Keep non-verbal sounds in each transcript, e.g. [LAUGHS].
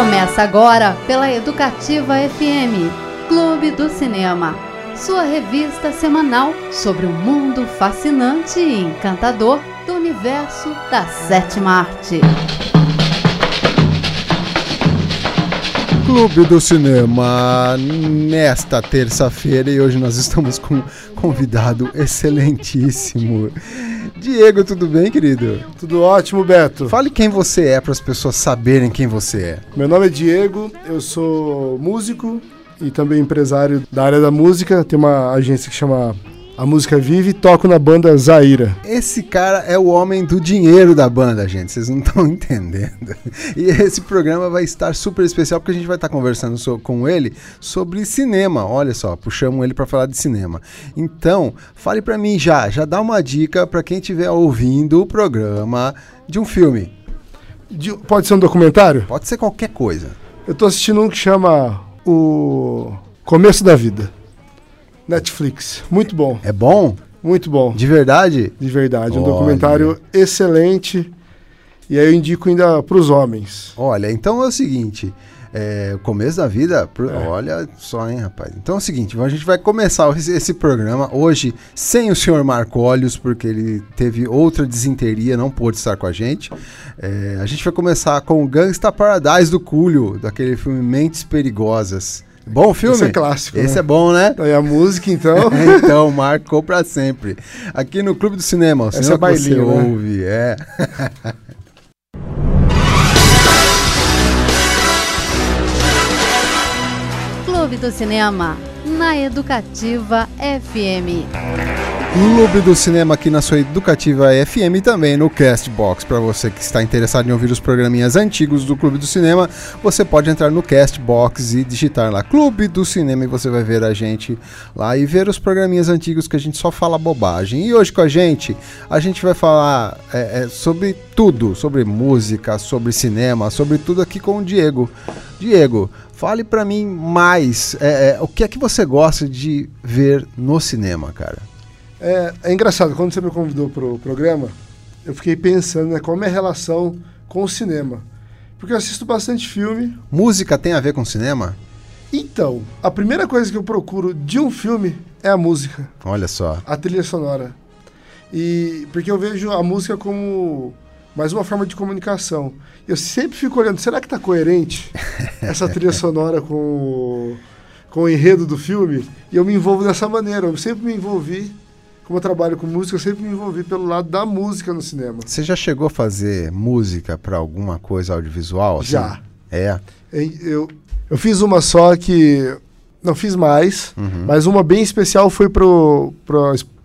Começa agora pela Educativa FM, Clube do Cinema, sua revista semanal sobre o mundo fascinante e encantador do universo da sétima arte. Clube do Cinema, nesta terça-feira, e hoje nós estamos com um convidado excelentíssimo. Diego, tudo bem, querido? Tudo ótimo, Beto. Fale quem você é para as pessoas saberem quem você é. Meu nome é Diego, eu sou músico e também empresário da área da música. Tem uma agência que chama A Música Vive e toco na banda Zaira. Esse cara é o homem do dinheiro da banda, gente. Vocês não estão [LAUGHS] entendendo. E esse programa vai estar super especial porque a gente vai estar conversando so com ele sobre cinema. Olha só, puxamos ele para falar de cinema. Então, fale para mim já, já dá uma dica para quem estiver ouvindo o programa de um filme. De- pode ser um documentário? Pode ser qualquer coisa. Eu tô assistindo um que chama O Começo da Vida. Netflix. Muito bom, É bom? muito bom. De verdade? De verdade. Um Olha. documentário excelente. E aí eu indico ainda pros homens. Olha, então é o seguinte. É, o começo da vida, pro- É. olha só, hein, rapaz. Então é o seguinte, a gente vai começar esse, esse programa hoje sem o senhor Marcólios, porque ele teve outra desinteria, não pôde estar com a gente. É, a gente vai começar com o Gangsta Paradise do Cúlio, daquele filme Mentes Perigosas. Bom filme? Esse é clássico, Esse né? é bom, né? Aí a música, então. [LAUGHS] então, marcou pra sempre. Aqui no Clube do Cinema, o cinema é que você bailinho, né? ouve, é. Clube do Cinema, na Educativa FM. Clube do Cinema aqui na sua Educativa FM e também no Castbox. Para você que está interessado em ouvir os programinhas antigos do Clube do Cinema, você pode entrar no Castbox e digitar lá Clube do Cinema e você vai ver a gente lá e ver os programinhas antigos que a gente só fala bobagem. E hoje com a gente, a gente vai falar é, é, sobre tudo, sobre música, sobre cinema, sobre tudo aqui com o Diego. Diego, fale para mim mais, é, é, o que é que você gosta de ver no cinema, cara? É, é engraçado, quando você me convidou pro programa, eu fiquei pensando, né, qual é a minha relação com o cinema. Porque eu assisto bastante filme. Música tem a ver com cinema? Então, a primeira coisa que eu procuro de um filme é a música, Olha só. a trilha sonora. E porque eu vejo a música como mais uma forma de comunicação. Eu sempre fico olhando, será que tá coerente [LAUGHS] essa trilha sonora com o, com o enredo do filme? E eu me envolvo dessa maneira. Eu sempre me envolvi, como eu trabalho com música, eu sempre me envolvi pelo lado da música no cinema. Você já chegou a fazer música pra alguma coisa audiovisual? assim? Já. É. Eu, eu fiz uma só que. Não fiz mais, Uhum. mas uma bem especial foi pro,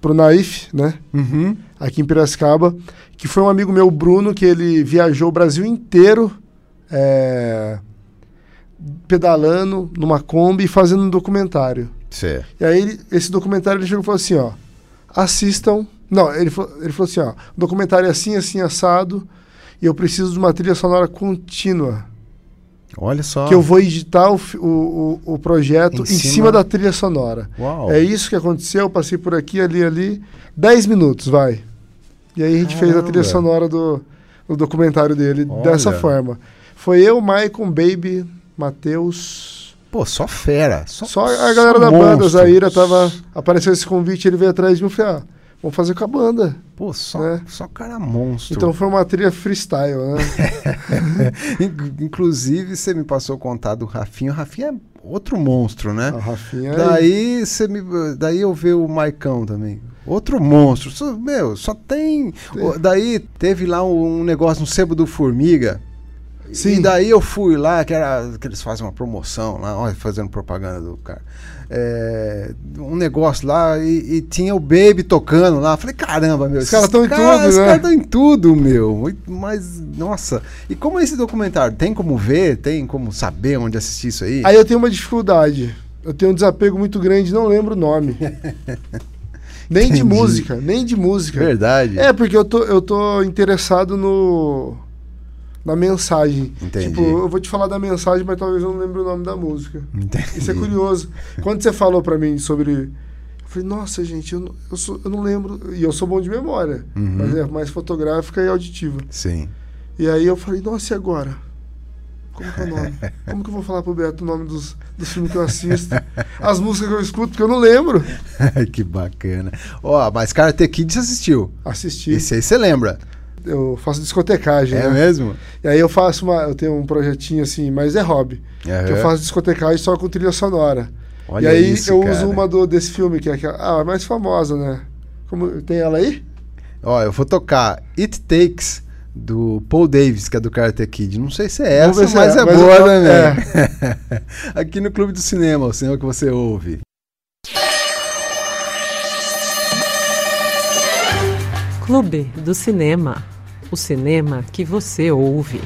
pro, Naif, né? Uhum. Aqui em Piracicaba, que foi um amigo meu, Bruno, que ele viajou o Brasil inteiro é, pedalando numa Kombi e fazendo um documentário. Cê. E aí, esse documentário ele chegou e falou assim: ó, assistam. Não, ele, falou- ele falou assim: ó, documentário é assim, assim, assado, e eu preciso de uma trilha sonora contínua. Olha só. que eu vou editar o, o, o, projeto Em em, cima- cima... da trilha sonora. Uau. É isso que aconteceu, eu passei por aqui, ali, ali. 10 minutos, vai. E aí a gente fez a Caramba. trilha sonora do, do documentário dele Olha. dessa forma. Foi eu, Maicon, Baby, Matheus. Pô, só fera. Só, Só a galera da monstro. banda, Zaira tava. Apareceu esse convite, ele veio atrás de mim e falei, ah, vamos fazer com a banda. Pô, só, né? só cara monstro. Então foi uma trilha freestyle, né? [LAUGHS] In- Inclusive, você me passou o contato do Rafinha. O Rafinha é outro monstro, né? A Rafinha. aí. Daí, você me, daí eu vi o Maicão também. Outro monstro. Meu, só tem. o- Daí teve lá um, negócio no Sebo do Formiga. E Sim. daí eu fui lá, que, era, que eles fazem uma promoção lá, olha, fazendo propaganda do cara. É, um negócio lá e, e tinha o Baby tocando lá. Falei, caramba, meu. Os caras esses tão em tudo, Os né? caras estão em tudo, meu. Mas, nossa. E como é esse documentário? Tem como ver? Tem como saber onde assistir isso aí? Aí eu tenho uma dificuldade. Eu tenho um desapego muito grande, não lembro o nome. [LAUGHS] nem Entendi. de música, nem de música. Verdade. É, porque eu tô, eu tô interessado no. Na mensagem. Entendi. Tipo, eu vou te falar da mensagem, mas talvez eu não lembre o nome da música. Entendi. Isso é curioso. Quando você falou pra mim sobre. Eu falei, nossa, gente, eu não, eu, sou- eu não lembro. E eu sou bom de memória, Uhum. mas é mais fotográfica e auditiva. Sim. E aí eu falei, nossa, e agora? Como que é o nome? [LAUGHS] Como que eu vou falar pro Beto o nome dos, dos filmes que eu assisto? As músicas que eu escuto, porque eu não lembro. [LAUGHS] que bacana. Ó, mas Karate Kid você assistiu? Assisti. Esse aí você lembra? Eu faço discotecagem, É né? mesmo? E aí eu faço uma. Eu tenho um projetinho assim, mas é hobby. Que eu faço discotecagem só com trilha sonora. Olha e aí isso, eu cara. uso uma do, desse filme, que é aquela. Ah, a mais famosa, né? Como, tem ela aí? Ó, eu vou tocar It Takes do Paul Davis, que é do Karate Kid. Não sei se é essa, se mas é, é, mas boa eu- também. [LAUGHS] Aqui no Clube do Cinema, o cinema que você ouve. Clube do Cinema. O cinema que você ouve.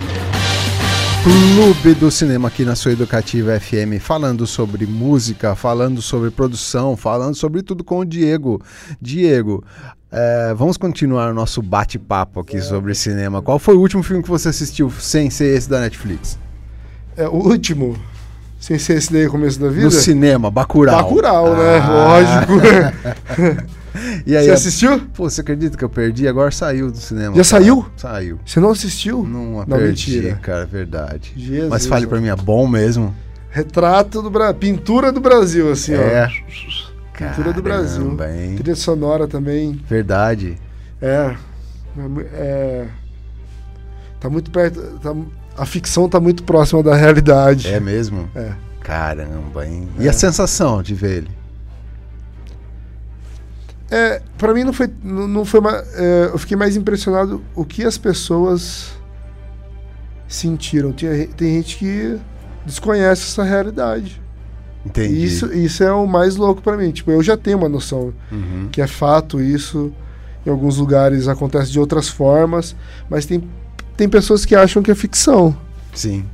Clube do Cinema aqui na sua Educativa FM, falando sobre música, falando sobre produção, falando sobre tudo com o Diego. Diego, é, vamos continuar o nosso bate-papo aqui sobre cinema. Qual foi o último filme que você assistiu sem ser esse da Netflix? É o último. Sem ser esse daí, começo da vida? No cinema, Bacurau. Bacurau, né? Ah. Lógico. [LAUGHS] E aí, Você assistiu? Pô, você acredita que eu perdi? Agora saiu do cinema. Já cara. saiu? Saiu. Você não assistiu? Não, Não, perdi, mentira. cara, é verdade. Jesus, Mas fale pra mim, é bom mesmo? Retrato do Brasil. Pintura do Brasil, assim, é. ó. Pintura do Brasil. Hein? Trilha sonora também. Verdade. É. É é tá muito perto. tá- a ficção tá muito próxima da realidade. É mesmo? É. Caramba, hein? É. E a sensação de ver ele? É, para mim não foi, não, foi ma- é, eu fiquei mais impressionado o que as pessoas sentiram. Tinha, tem gente que desconhece essa realidade. Entendi. E isso, isso é o mais louco para mim. Tipo, eu já tenho uma noção Uhum. que é fato isso. Em alguns lugares acontece de outras formas, mas tem, tem pessoas que acham que é ficção. Sim.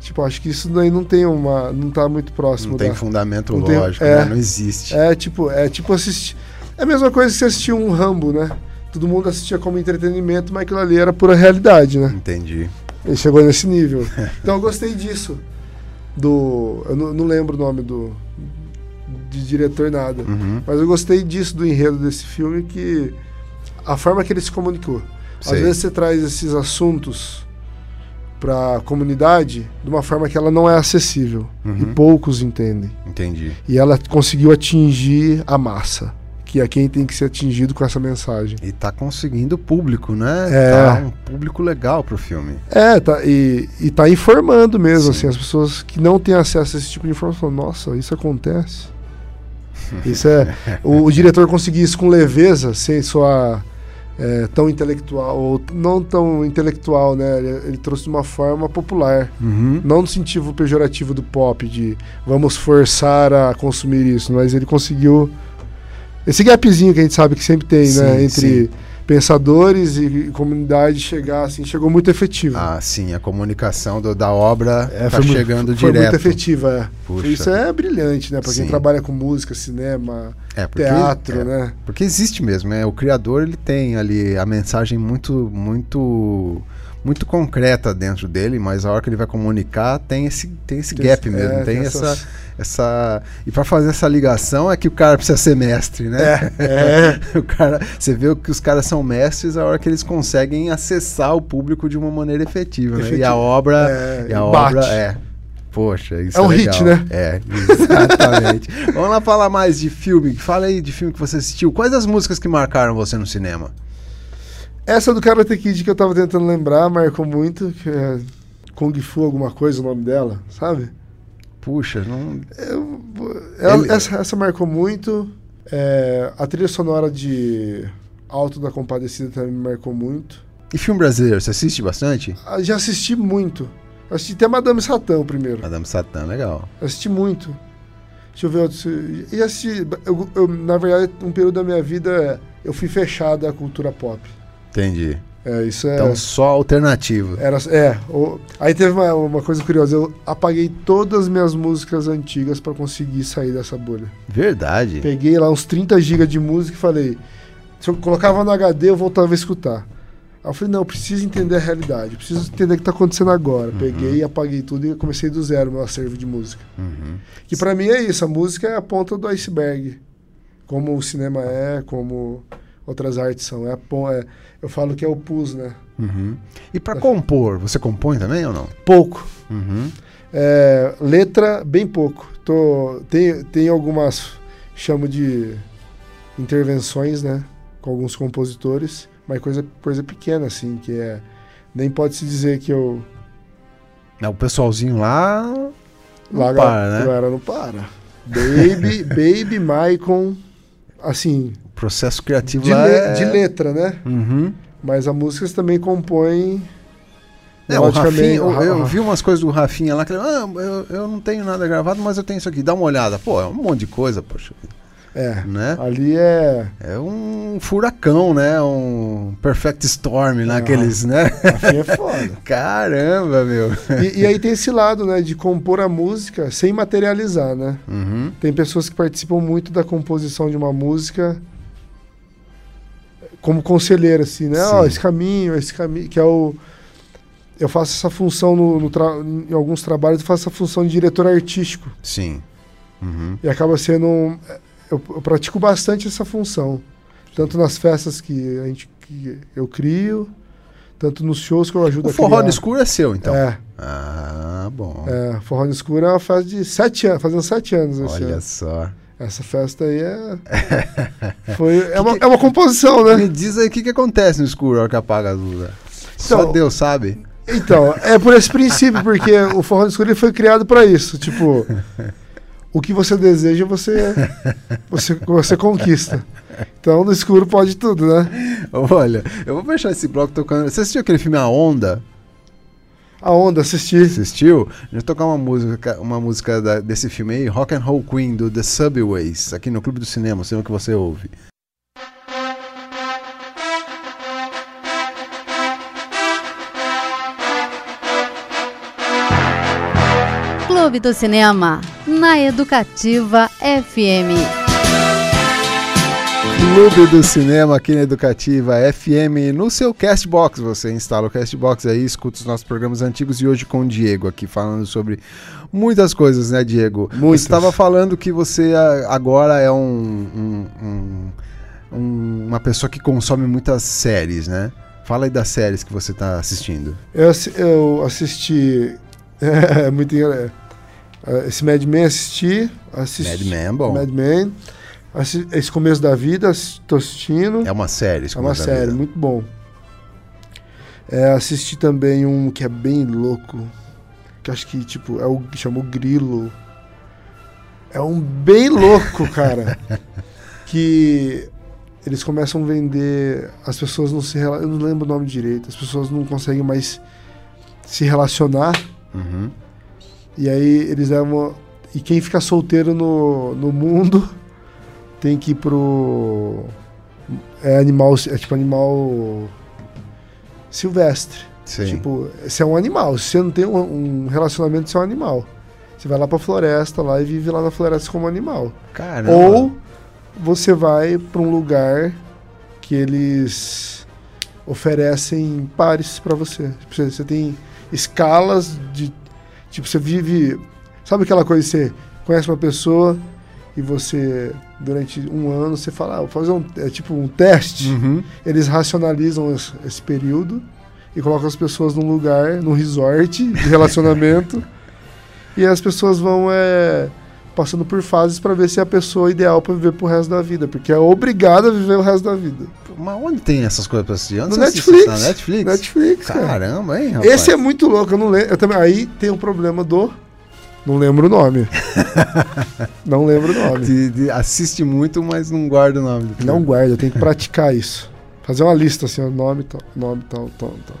Tipo, acho que isso daí não tem uma, não tá muito próximo Não tem da- fundamento Não tem- lógico, é. né? Não existe. É tipo, é tipo assistir. É a mesma coisa que você assistir um Rambo, né? Todo mundo assistia como entretenimento, mas aquilo ali era pura realidade, né? Entendi. Ele chegou nesse nível. [LAUGHS] Então eu gostei disso. Do. Eu não, não lembro o nome do. De diretor nada. Uhum. Mas eu gostei disso do enredo desse filme, que. A forma que ele se comunicou. Às Sei. vezes você traz esses assuntos pra comunidade de uma forma que ela não é acessível. E Uhum. poucos entendem. Entendi. E ela conseguiu atingir a massa, que é quem tem que ser atingido com essa mensagem. E tá conseguindo público, né? É. Tá um público legal pro filme. É, tá, e, e tá informando mesmo, Sim. assim, as pessoas que não têm acesso a esse tipo de informação, nossa, isso acontece. [LAUGHS] Isso é. o, o diretor conseguir isso com leveza, sem soar é, tão intelectual, ou não tão intelectual, né? Ele, ele trouxe de uma forma popular. Uhum. Não no sentido pejorativo do pop, de vamos forçar a consumir isso, mas ele conseguiu. Esse gapzinho que a gente sabe que sempre tem, Sim, né? Entre sim. pensadores e comunidade chegar assim, chegou muito efetivo. Ah, sim, a comunicação do- da obra É, tá foi chegando foi direto. muito efetiva, é. Isso é brilhante, né? Pra quem trabalha com música, cinema, É, porque, teatro, é, né? Porque existe mesmo, né? O criador ele tem ali a mensagem muito, muito, muito concreta dentro dele, mas a hora que ele vai comunicar tem esse, tem esse Tem gap esse- mesmo, é, tem tem essa, essas- essa e para fazer essa ligação é que o cara precisa ser mestre, né? É, [LAUGHS] o cara, você vê que os caras são mestres a hora que eles conseguem acessar o público de uma maneira efetiva, né? E a obra, É, e a bate. obra é Poxa, isso É é, um legal. hit, né? É, exatamente. [LAUGHS] Vamos lá falar mais de filme. Fala aí de filme que você assistiu. Quais as músicas que marcaram você no cinema? Essa do Karate Kid que eu tava tentando lembrar, marcou muito, que é Kung Fu alguma coisa, o nome dela, sabe? Puxa, não. Eu, ela- Ele- essa, essa marcou muito. É, a trilha sonora de Alto da Compadecida também me marcou muito. E filme brasileiro, você assiste bastante? Ah, Já assisti muito. Assisti até Madame Satã primeiro. Madame Satã, legal. Assisti muito. Deixa eu ver outro. E assisti. Eu, eu, na verdade, um período da minha vida eu fui fechado à cultura pop. Entendi. É, isso é. Então, só alternativo. Era, é, o- aí teve uma, uma coisa curiosa, eu apaguei todas as minhas músicas antigas pra conseguir sair dessa bolha. Verdade. Peguei lá uns 30 GB de música e falei, se eu colocava no HD eu voltava a escutar. Aí eu falei, não, eu preciso entender a realidade, preciso entender o que tá acontecendo agora. Peguei, apaguei tudo e comecei do zero meu acervo de música. Uhum. Que pra mim é isso, a música é a ponta do iceberg. Como o cinema é, como outras artes são. É, a é- eu falo que é o pus, né? Uhum. E pra compor, você compõe também ou não? Pouco. Uhum. É, letra, bem pouco. Tô, tem, tem algumas, chamo de intervenções, né? Com alguns compositores, mas coisa, coisa pequena, assim, que é. Nem pode se dizer que eu. É, O pessoalzinho lá. Não lá para, né? galera não para. Baby, [LAUGHS] Baby, Maicon, assim, processo criativo de, lá le- é... de letra, né? Uhum. Mas a música também compõe. É, o. Rafinha, eu, eu vi umas coisas do Rafinha lá que ele, ah, eu, eu não tenho nada gravado, mas eu tenho isso aqui, dá uma olhada. Pô, é um monte de coisa, poxa, É. né? Ali é. É um furacão, né? Um perfect storm, né? Ah. Aqueles, né? Rafinha é foda. [LAUGHS] Caramba, meu. E, e aí tem esse lado, né, de compor a música sem materializar, né? Uhum. Tem pessoas que participam muito da composição de uma música como conselheiro, assim, né? Ó, Sim. esse caminho, esse caminho, que é o... Eu faço essa função no, no tra- em alguns trabalhos, eu faço essa função de diretor artístico. Sim. Uhum. E acaba sendo... um- eu, eu pratico bastante essa função. Tanto nas festas que, a gente, que eu crio, tanto nos shows que eu ajudo O a forró criar. no escuro é seu, então. É, Ah, bom. é, Forró no Escuro é uma festa de sete anos, fazendo sete anos Olha ano. Só. Essa festa aí é. [LAUGHS] Foi, é, uma, é uma composição, Me né? diz aí o que, que acontece no escuro na hora que apaga a luz. né? Só Então- Deus sabe. Então, é por esse princípio, porque o forró no escuro ele foi criado pra isso. Tipo, o que você deseja, você, você, você conquista. Então, no escuro pode tudo, né? Olha, eu vou fechar esse bloco tocando. Você assistiu aquele filme A Onda? A onda, assistir. Assistiu? A gente vai tocar uma música, uma música da- desse filme aí, Rock and Roll Queen, do The Subways, aqui no Clube do Cinema, o cinema que você ouve. Clube do Cinema, na Educativa FM. Clube do Cinema aqui na Educativa FM, no seu Castbox. Você instala o Castbox aí, escuta os nossos programas antigos e hoje com o Diego aqui falando sobre muitas coisas, né, Diego? Muitas. Você estava falando que você ah, agora é um, um- um- um- uma pessoa que consome muitas séries, né? Fala aí das séries que você está assistindo. Eu, eu assisti. [LAUGHS] É, muito engra- é, Esse Mad Men assisti. assisti Mad Men, bom. Mad Men. Esse começo da vida, assistindo. É uma série. É uma série, muito bom. É, assisti também um que é bem louco. Que acho que, tipo, é o que chamou Grilo. É um bem louco, [LAUGHS] cara. que eles começam a vender. As pessoas não se Eu não lembro o nome direito. As pessoas não conseguem mais se relacionar. Uhum. E aí eles levam. E quem fica solteiro no, no mundo tem que ir pro. É animal. É tipo animal. Silvestre. Sim. Tipo, você é um animal. Se você não tem um, um relacionamento, você é um animal. Você vai lá pra floresta lá e vive lá na floresta como animal. Caramba. Ou você vai pra um lugar que eles oferecem pares pra você. Tipo, Você, você tem escalas de. Tipo, você vive. Sabe aquela coisa que você conhece uma pessoa e você, durante um ano, você fala, ah, vou fazer um. É tipo um teste. Uhum. Eles racionalizam esse, esse período e colocam as pessoas num lugar, num resort de relacionamento. [LAUGHS] e as pessoas vão é, passando por fases para ver se é a pessoa ideal para viver pro resto da vida, porque é obrigada a viver o resto da vida. Mas onde tem essas coisas pra assistir? Onde No assiste Netflix. Netflix? Netflix, cara. Caramba, hein, rapaz? Esse é muito louco, eu não lembro. Eu também, aí tem o problema do. Não lembro o nome. [LAUGHS] não lembro o nome. De- de- assiste muito, mas não guarda o nome do filme. Não guarda, eu tenho que [LAUGHS] praticar isso. Fazer uma lista assim, ó, nome, tal, nome, tal, tal, tal.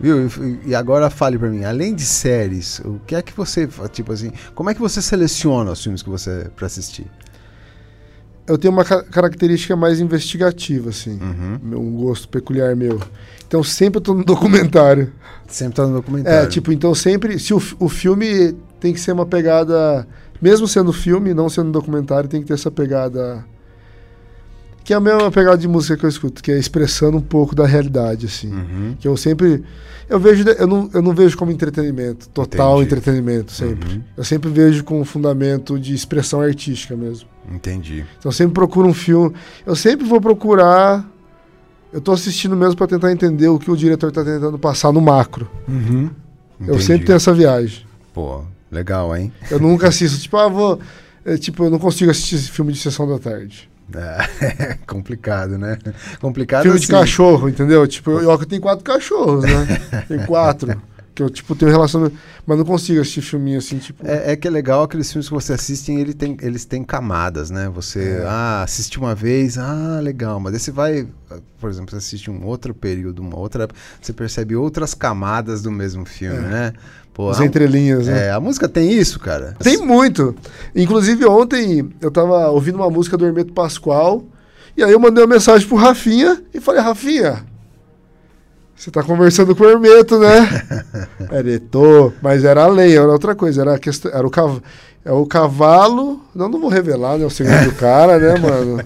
Viu? E- agora fale pra mim, além de séries, o que é que você, tipo assim, como é que você seleciona os filmes que você pra assistir? Eu tenho uma ca- característica mais investigativa, assim. Uhum. Um gosto peculiar meu. Então sempre eu tô no documentário. Sempre tá no documentário. É, tipo, então sempre. Se o, o filme tem que ser uma pegada. Mesmo sendo filme, não sendo documentário, tem que ter essa pegada. Que é a mesma pegada de música que eu escuto, que é expressando um pouco da realidade, assim. Uhum. Que eu sempre. Eu vejo. Eu não, eu não vejo como entretenimento, total Entendi. entretenimento, sempre. Uhum. Eu sempre vejo com um fundamento de expressão artística mesmo. Entendi. Então eu sempre procuro um filme. Eu sempre vou procurar. Eu tô assistindo mesmo para tentar entender o que o diretor tá tentando passar no macro. Uhum. Eu sempre tenho essa viagem. Pô, legal, hein? Eu nunca assisto, tipo, ah, vou. é, tipo, eu não consigo assistir esse filme de sessão da tarde. [LAUGHS] É complicado, né? Complicado filme de assim. cachorro, entendeu? Tipo, eu, eu tenho quatro cachorros, né? [LAUGHS] Tem quatro. Que eu, tipo, tenho relacionamento. Mas não consigo assistir filminho assim, tipo. É, é que é legal aqueles filmes que você assiste, ele tem, eles têm camadas, né? Você, É. ah, assiste uma vez, ah, legal. Mas aí você vai, por exemplo, você assiste um outro período, uma outra, você percebe outras camadas do mesmo filme, né? Pô, As a, entrelinhas, né? é, a música tem isso, cara. Tem muito. Inclusive, ontem eu tava ouvindo uma música do Hermeto Pascoal. E aí eu mandei uma mensagem pro Rafinha e falei, Rafinha, você tá conversando com o Hermeto, né? [LAUGHS] Ele, tô. Mas era além, era outra coisa. Era, a questão, era o, cav é o cavalo. Não, não vou revelar, né? O segredo do [LAUGHS] cara, né, mano?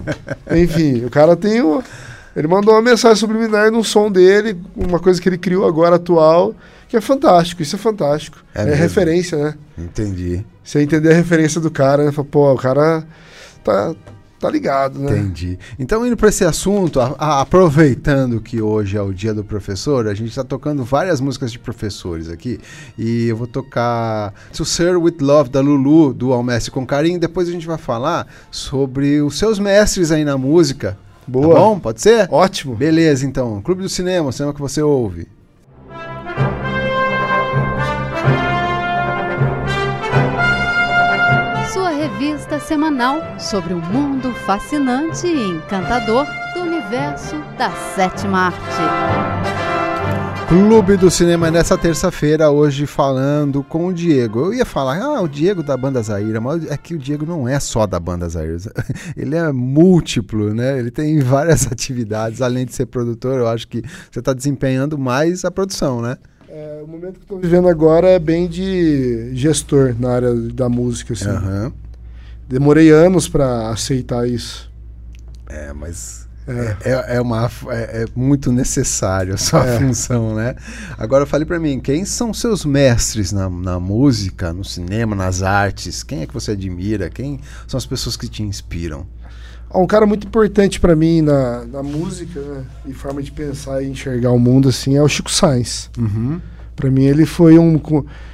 Enfim, o cara tem o. Ele mandou uma mensagem subliminar no som dele, uma coisa que ele criou agora atual, que é fantástico. Isso é fantástico. É É, referência, né? Entendi, Você entender a referência do cara, né? Fala, pô, o cara tá, tá ligado, né? entendi. Então, indo para esse assunto, a- a- aproveitando que hoje é o dia do professor, a gente está tocando várias músicas de professores aqui. E eu vou tocar To Sir With Love, da Lulu, do Ao Mestre com Carinho. Depois a gente vai falar sobre os seus mestres aí na música. Boa. Tá bom? Pode ser? Ótimo. Beleza, então. Clube do Cinema, o cinema que você ouve. Revista semanal sobre o mundo fascinante e encantador do universo da sétima arte. Clube do Cinema nessa terça-feira, hoje falando com o Diego. Eu ia falar, ah, o Diego da Banda Zaira, mas é que o Diego não é só da Banda Zaira. [LAUGHS] Ele é múltiplo, né? Ele tem várias [LAUGHS] atividades, além de ser produtor, eu acho que você está desempenhando mais a produção, né? É, o momento que eu tô vivendo agora é bem de gestor na área da música, assim. Aham. Demorei anos pra aceitar isso. É, mas É. é, é uma, é, é muito necessário a sua É. função, né? Agora fale pra mim, quem são seus mestres na, na música, no cinema, nas artes? Quem é que você admira? Quem são as pessoas que te inspiram? Ah, Um cara muito importante pra mim na, na música, né? E forma de pensar e enxergar o mundo, assim, é o Chico Sainz. Uhum. Pra mim ele foi um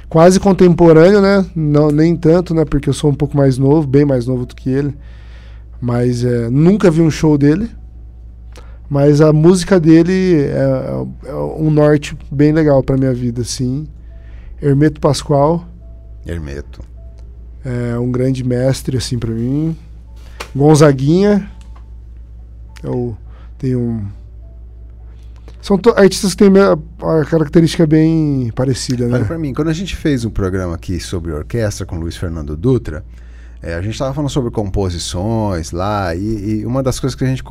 quase contemporâneo, né? Não, nem tanto, né? Porque eu sou um pouco mais novo, bem mais novo do que ele. Mas é, nunca vi um show dele. Mas a música dele é, é um norte bem legal pra minha vida, assim. Hermeto Pascoal Hermeto. é um grande mestre, assim, pra mim. Gonzaguinha. Eu tenho um. São artistas que têm a característica bem parecida, né? pra mim, quando a gente fez um programa aqui sobre orquestra com Luiz Fernando Dutra, é, a gente estava falando sobre composições lá, e, e uma das coisas que a gente,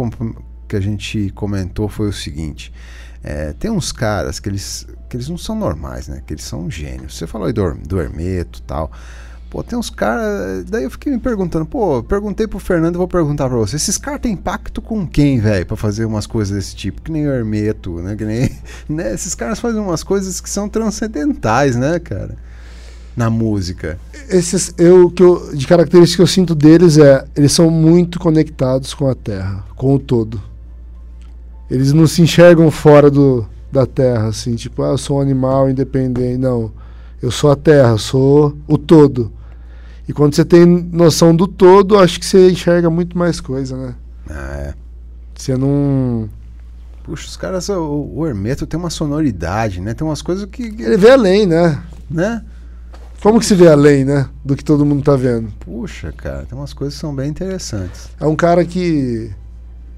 que a gente comentou foi o seguinte: é, tem uns caras que eles, que eles não são normais, né? Que eles são gênios. Você falou aí do, do Hermeto e tal. Pô, tem uns caras. Daí eu fiquei me perguntando, pô, perguntei pro Fernando e vou perguntar pra você. Esses caras têm pacto com quem, velho, pra fazer umas coisas desse tipo? Que nem o Hermeto, né? Que nem. [LAUGHS] Né? Esses caras fazem umas coisas que são transcendentais, né, cara? Na música. Esses, eu, que eu, de característica que eu sinto deles é, eles são muito conectados com a Terra, com o todo. Eles não se enxergam fora do, da Terra, assim, tipo, ah, eu sou um animal independente. Não, eu sou a Terra, sou o todo. E quando você tem noção do todo, acho que você enxerga muito mais coisa, né? Ah, é. Você não. Puxa, os caras, o, o Hermeto tem uma sonoridade, né? Tem umas coisas que. Ele vê além, né? Né? Como que se vê além, né? Do que todo mundo tá vendo. Puxa, cara, tem umas coisas que são bem interessantes. É um cara que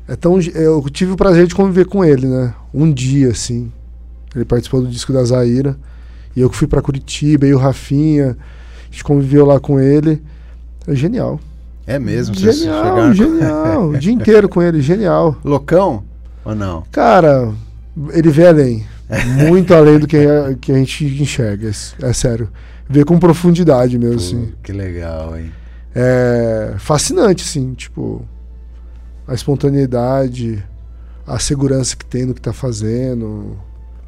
é tão. Eu tive o prazer de conviver com ele, né? Um dia, assim. Ele participou do disco da Zaira. E eu que fui pra Curitiba, e o Rafinha. A gente conviveu lá com ele. É genial. É mesmo, Genial, genial. [LAUGHS] o dia inteiro com ele, genial. Loucão? Ou não? Cara, ele vê além. Muito além do que a, que a gente enxerga. É sério. Vê com profundidade mesmo, assim. Pô, que legal, hein? é fascinante, assim, tipo, a espontaneidade, a segurança que tem no que tá fazendo.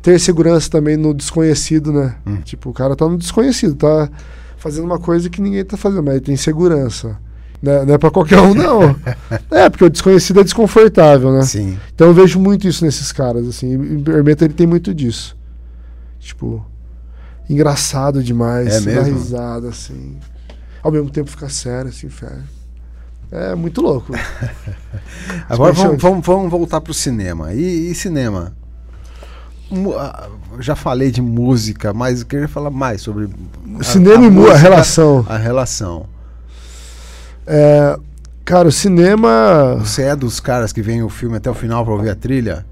Ter segurança também no desconhecido, né? Hum. Tipo, o cara tá no desconhecido, tá fazendo uma coisa que ninguém tá fazendo, mas ele tem segurança. Né? Não é pra qualquer um, não. [LAUGHS] é, porque o desconhecido é desconfortável, né? Sim. Então eu vejo muito isso nesses caras, assim. O Hermeto, ele tem muito disso. Tipo, engraçado demais, É dá mesmo? risada, assim. Ao mesmo tempo fica sério, assim, fé. É muito louco. [LAUGHS] Agora vamos, vamos, vamos voltar pro cinema. E, e cinema? Ah, Já falei de música, mas eu queria falar mais sobre. a- cinema e mu- a música, relação. A relação. É, cara, o cinema. Você é dos caras que vem o filme até o final pra ouvir a trilha?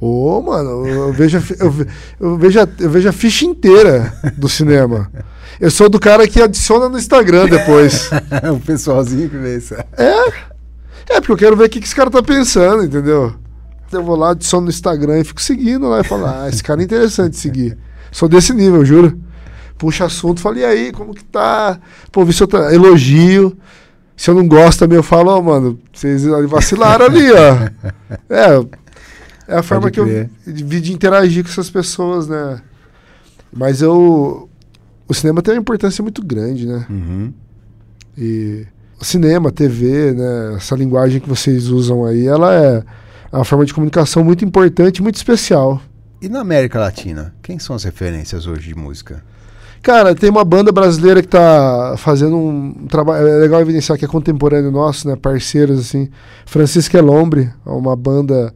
Ô, mano, eu vejo, a eu, ve- eu, vejo a, eu vejo a ficha inteira do cinema. Eu sou do cara que adiciona no Instagram depois. [LAUGHS] o pessoalzinho que vê isso. É, porque eu quero ver o que, que esse cara tá pensando, entendeu? Eu vou lá, adiciono no Instagram e fico seguindo lá e falo, ah, esse cara é interessante seguir. Sou desse nível, juro. Puxa assunto, falo, e aí, como que tá? Pô, vi seu tra- elogio. Se eu não gosto também, eu falo, ó, mano, vocês vacilaram ali, ó. [LAUGHS] É, é a forma que eu vi de interagir com essas pessoas, né? Mas eu. O cinema tem uma importância muito grande, né? Uhum. E cinema, TV, né, essa linguagem que vocês usam aí, ela é uma forma de comunicação muito importante, muito especial. E na América Latina, quem são as referências hoje de música? Cara, tem uma banda brasileira que tá fazendo um trabalho. É legal evidenciar que é contemporâneo nosso, né? Parceiros, assim. Francisco Elombre, é uma banda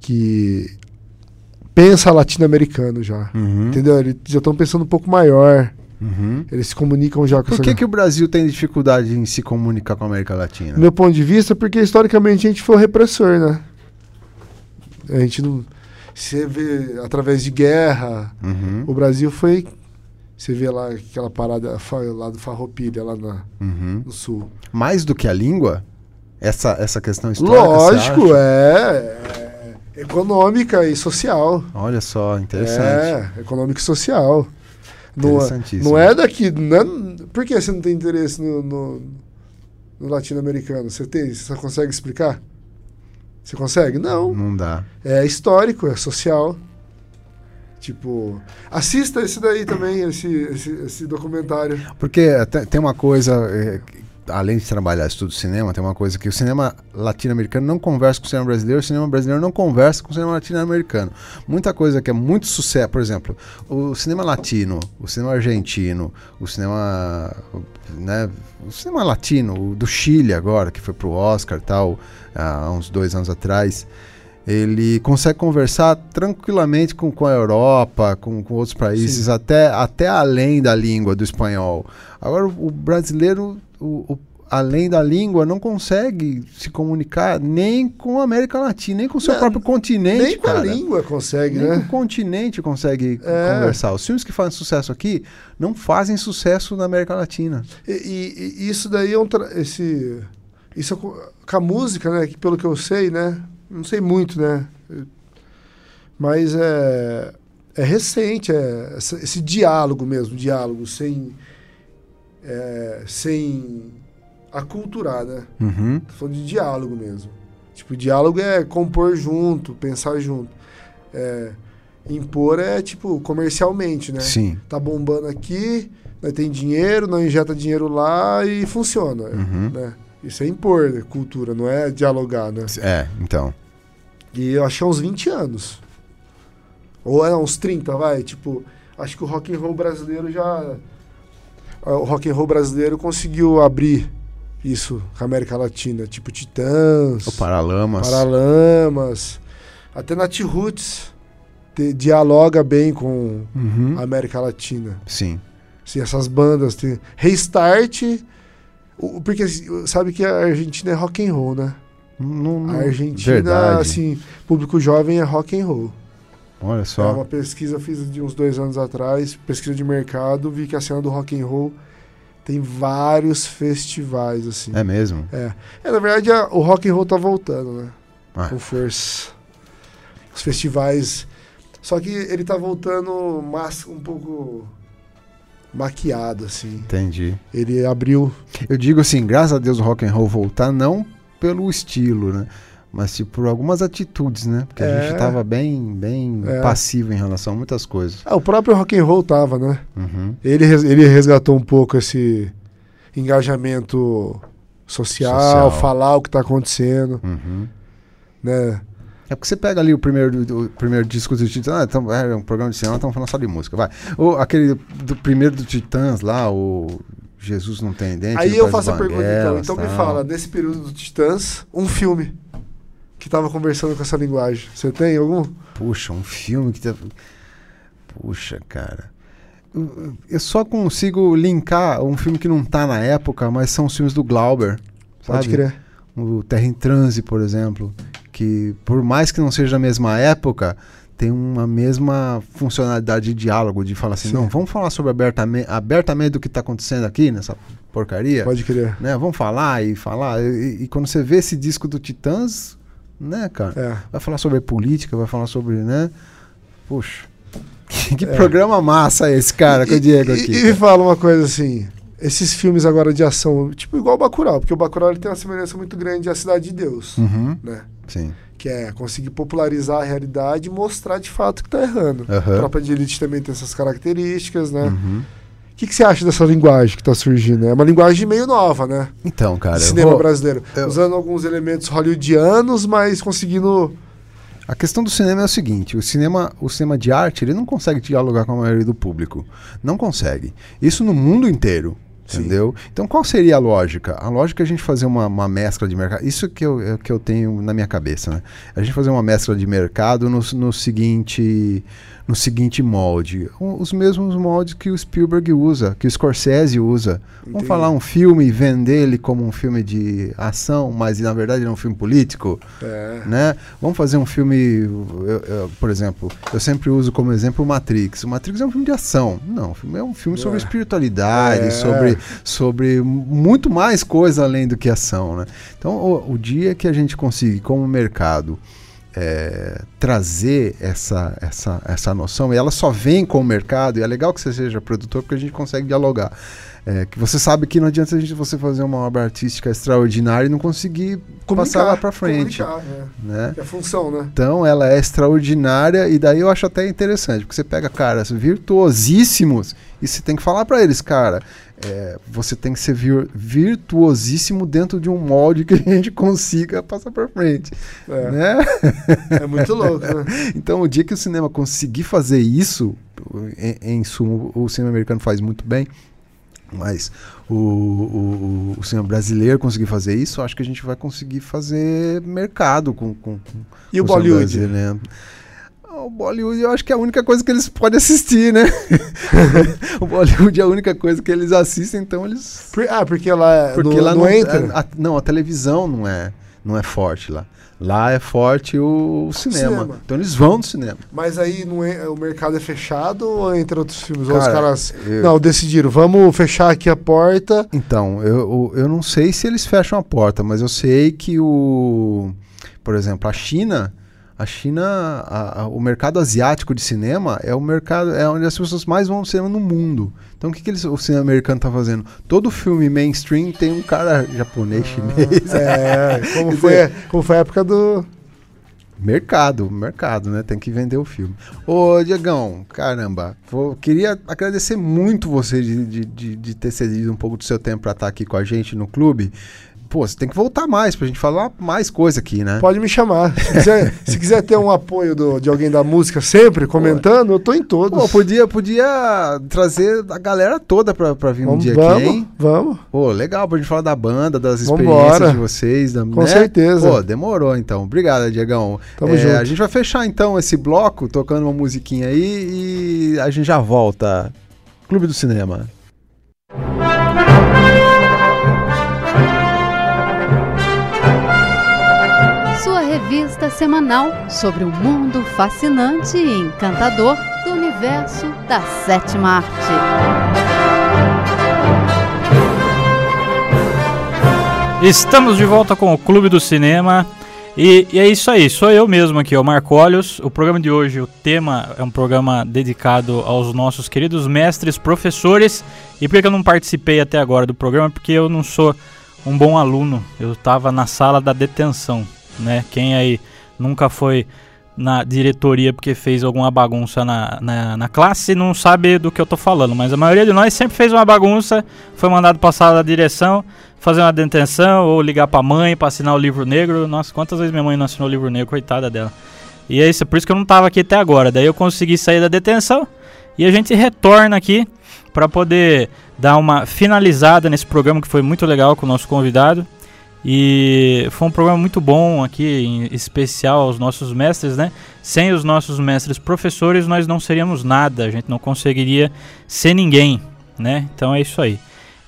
que pensa latino-americano já. Uhum. Entendeu? Eles já estão pensando um pouco maior. Uhum. Eles se comunicam já com Por essa que, que o Brasil tem dificuldade em se comunicar com a América Latina? Do meu ponto de vista, porque historicamente a gente foi repressor, né? A gente não. Você vê através de guerra. Uhum. O Brasil foi. Você vê lá aquela parada lá do Farroupilha, lá na- Uhum. no sul. Mais do que a língua? Essa, essa questão histórica? Lógico, acha? é, é econômica e social. Olha só, interessante. É, econômica e social. Não, é- Interessantíssimo. não é daqui. Não é- por que você não tem interesse no, no- no latino-americano? Você tem? Você consegue explicar? Você consegue? Não. Não dá. É histórico, é social. Tipo, assista esse daí também, esse, esse, esse documentário. Porque te- tem uma coisa, que- além de trabalhar estudo cinema, tem uma coisa que o cinema latino-americano não conversa com o cinema brasileiro, o cinema brasileiro não conversa com o cinema latino-americano. Muita coisa que é muito sucesso, por exemplo, o cinema latino, o cinema argentino, o cinema, né, o cinema latino, o do Chile agora, que foi pro Oscar e tal, há uns dois anos atrás, ele consegue conversar tranquilamente com, com a Europa, com, com outros países, até, até além da língua do espanhol. Agora, o brasileiro, o, o- além da língua, não consegue se comunicar nem com a América Latina, nem com o seu Não, próprio continente. Nem com a cara. língua consegue, Nem com o né? continente consegue É. conversar. Os filmes que fazem sucesso aqui não fazem sucesso na América Latina. E, e- e isso daí é um. Esse, isso é co- com a música, né? Que pelo que eu sei, né? Não sei muito, né? Mas é. É recente, é esse diálogo mesmo, diálogo, sem. É, sem aculturar, né? Uhum. Tô falando de diálogo mesmo. Tipo, diálogo é compor junto, pensar junto. É, impor é, tipo, comercialmente, né? Sim. Tá bombando aqui, nós tem dinheiro, não injeta dinheiro lá e funciona, Uhum. né? Isso é impor né? cultura, não é dialogar, né? É, então. E eu acho que é uns 20 anos. Ou é uns 30, vai. Tipo, acho que o rock and roll brasileiro já... O rock and roll brasileiro conseguiu abrir isso com a América Latina. Tipo, Titãs... O Paralamas. Paralamas, até Nat Roots te- dialoga bem com Uhum. a América Latina. Sim. Assim, essas bandas tem Restart, o- porque assim, sabe que a Argentina é rock and roll, né? Não- não- A Argentina, Verdade. assim, público jovem é rock and roll. Olha É só. uma pesquisa fiz de uns dois anos atrás, pesquisa de mercado, vi que a cena do rock and roll tem vários festivais assim. É mesmo? É, na verdade a- o rock and roll tá voltando, né? Ah. Com força. Os festivais. Só que ele tá voltando mas, um pouco maquiado, assim. Entendi. Ele abriu. Eu digo assim, graças a Deus o rock and roll voltar não pelo estilo, né? Mas tipo, por algumas atitudes, né? Porque a É. gente tava bem, bem É. passivo em relação a muitas coisas. Ah, o próprio rock and roll tava, né? Uhum. Ele, ele resgatou um pouco esse engajamento social, Social. falar o que tá acontecendo, Uhum. né? É porque você pega ali o primeiro, o primeiro disco do Titãs, ah, então, é um programa de cinema, estamos falando só de música, vai. O, aquele do primeiro do Titãs lá, o Jesus não tem dente. Aí eu faço a pergunta então. Então me fala, nesse período do Titãs, um filme que tava conversando com essa linguagem. Você tem algum? Puxa, um filme que. Puxa, cara. Eu- só consigo linkar um filme que não tá na época, mas são os filmes do Glauber. Pode sabe? crer. O Terra em Transe, por exemplo. Que, por mais que não seja da mesma época, tem uma mesma funcionalidade de diálogo, de falar assim, Sim. não, vamos falar sobre abertamente, abertamente do que está acontecendo aqui nessa porcaria. Pode crer. Né? Vamos falar e falar. E, e quando você vê esse disco do Titãs, né, cara? É. Vai falar sobre política, vai falar sobre, né? Puxa. Que, [LAUGHS] que É. programa massa esse, cara, com o Diego E- aqui. E, e me fala uma coisa assim, esses filmes agora de ação, tipo igual o Bacurau, porque o Bacurau ele tem uma semelhança muito grande à Cidade de Deus, Uhum, né? sim. Que é conseguir popularizar a realidade e mostrar de fato que tá errando. Aham. A Tropa de Elite também tem essas características, né? Uhum. O que, que você acha dessa linguagem que tá surgindo? É uma linguagem meio nova, né? Então, cara. Cinema vou- brasileiro. eu- Usando alguns elementos hollywoodianos, mas conseguindo. A questão do cinema é o seguinte: o cinema, o cinema de arte, ele não consegue dialogar com a maioria do público. Não consegue. Isso no mundo inteiro. Sim. Entendeu? Então qual seria a lógica? A lógica é a gente fazer uma, uma mescla de mercado. Isso que eu, é que eu tenho na minha cabeça, né? A gente fazer uma mescla de mercado no, no seguinte no seguinte molde. Os mesmos moldes que o Spielberg usa, que o Scorsese usa. Vamos Entendi. falar um filme e vender ele como um filme de ação, mas na verdade ele é um filme político É. né? Vamos fazer um filme, eu- eu- por exemplo, eu sempre uso como exemplo o Matrix. O Matrix é um filme de ação. Não, é um filme sobre É. espiritualidade, É. sobre, sobre muito mais coisa além do que ação, né? Então, o, o dia que a gente conseguir, como mercado, é, trazer essa, essa, essa noção, e ela só vem com o mercado, e é legal que você seja produtor porque a gente consegue dialogar. É, que você sabe que não adianta a gente você fazer uma obra artística extraordinária e não conseguir passar lá pra frente. comunicar, é. Né? É a função, né? Então ela é extraordinária e daí eu acho até interessante, porque você pega caras virtuosíssimos e você tem que falar pra eles, cara, é, você tem que ser vir- virtuosíssimo dentro de um molde que a gente consiga passar pra frente, É, né? é muito louco, né? [LAUGHS] Então o dia que o cinema conseguir fazer isso, em, em suma, o cinema americano faz muito bem, mas o, o, o cinema brasileiro conseguir fazer isso, acho que a gente vai conseguir fazer mercado com, com, com E o cinema Bollywood? brasileiro. O Bollywood eu acho que é a única coisa que eles podem assistir, né? [LAUGHS] o Bollywood é a única coisa que eles assistem, então eles. Por- ah, porque lá, Porque não, lá não não, entra. a- a- não, a televisão não é, não é forte lá. Lá é forte o, cinema. Cinema. Então eles vão no cinema. Mas aí não é, o mercado é fechado ou entra outros filmes? ou os Cara, caras. eu- Não, decidiram, vamos fechar aqui a porta. Então, eu, eu eu não sei se eles fecham a porta, mas eu sei que o. Por exemplo, a China. A China, a- a- o mercado asiático de cinema é o mercado, é onde as pessoas mais vão no cinema no mundo. Então o que, que eles, o cinema americano tá fazendo? Todo filme mainstream tem um cara japonês, chinês. É, [LAUGHS] como foi, como foi a época do. Mercado, mercado, né? Tem que vender o filme. Ô, Diegão, caramba, vou- queria agradecer muito você de, de, de, de ter cedido um pouco do seu tempo pra estar aqui com a gente no clube. Pô, você tem que voltar mais pra gente falar mais coisa aqui, né? Pode me chamar. Se quiser, [LAUGHS] se quiser ter um apoio do- de alguém da música sempre comentando, eu tô em todos. Pô, podia, podia trazer a galera toda pra, pra vir um vamos, dia aqui, vamos, hein? vamos. Pô, legal pra gente falar da banda, das Vambora. experiências de vocês. Da, Com né? certeza. Pô, demorou então. Obrigado, Diegão. Tamo É, junto. A gente vai fechar então esse bloco tocando uma musiquinha aí e a gente já volta. Clube do Cinema. Revista semanal sobre o mundo fascinante e encantador do universo da sétima arte. Estamos de volta com o Clube do Cinema. E, e é isso aí, sou eu mesmo aqui, o Marcólios. O programa de hoje, o tema é um programa dedicado aos nossos queridos mestres, professores. E por que eu não participei até agora do programa? Porque eu não sou um bom aluno. Eu estava na sala da detenção, né? Quem aí nunca foi na diretoria porque fez alguma bagunça na, na, na, classe não sabe do que eu tô falando, mas a maioria de nós sempre fez uma bagunça, foi mandado passar da direção, fazer uma detenção ou ligar pra mãe pra assinar o livro negro. Nossa, quantas vezes minha mãe não assinou o livro negro, coitada dela. E é isso, por isso que eu não tava aqui até agora. Daí eu consegui sair da detenção e a gente retorna aqui para poder dar uma finalizada nesse programa que foi muito legal com o nosso convidado. E foi um programa muito bom aqui, em especial aos nossos mestres, né? Sem os nossos mestres professores, nós não seríamos nada, a gente não conseguiria ser ninguém, né? Então é isso aí.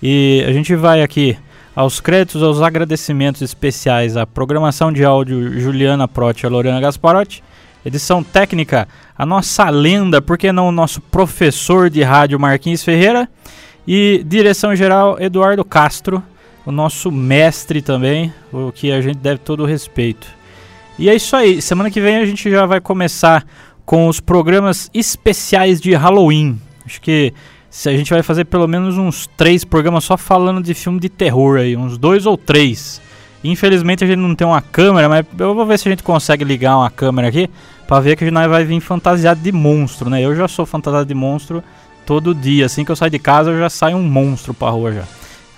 E a gente vai aqui aos créditos, aos agradecimentos especiais à programação de áudio Juliana Protti e Lorena Gasparotti, edição técnica, a nossa lenda, por que não o nosso professor de rádio Marquinhos Ferreira, e direção geral Eduardo Castro o nosso mestre também, o que a gente deve todo o respeito. E é isso aí, semana que vem a gente já vai começar com os programas especiais de Halloween. Acho que a gente vai fazer pelo menos uns três programas só falando de filme de terror aí, uns dois ou três. Infelizmente a gente não tem uma câmera, mas eu vou ver se a gente consegue ligar uma câmera aqui para ver que a gente vai vir fantasiado de monstro, né? Eu já sou fantasiado de monstro todo dia, assim que eu saio de casa eu já saio um monstro pra rua já.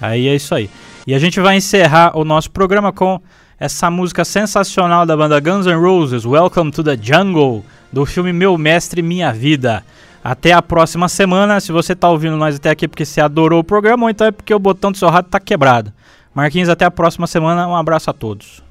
Aí é isso aí. E a gente vai encerrar o nosso programa com essa música sensacional da banda Guns N' Roses, Welcome to the Jungle, do filme Meu Mestre Minha Vida. Até a próxima semana. Se você está ouvindo nós até aqui porque você adorou o programa, ou então é porque o botão do seu rádio está quebrado. Marquinhos, até a próxima semana. Um abraço a todos.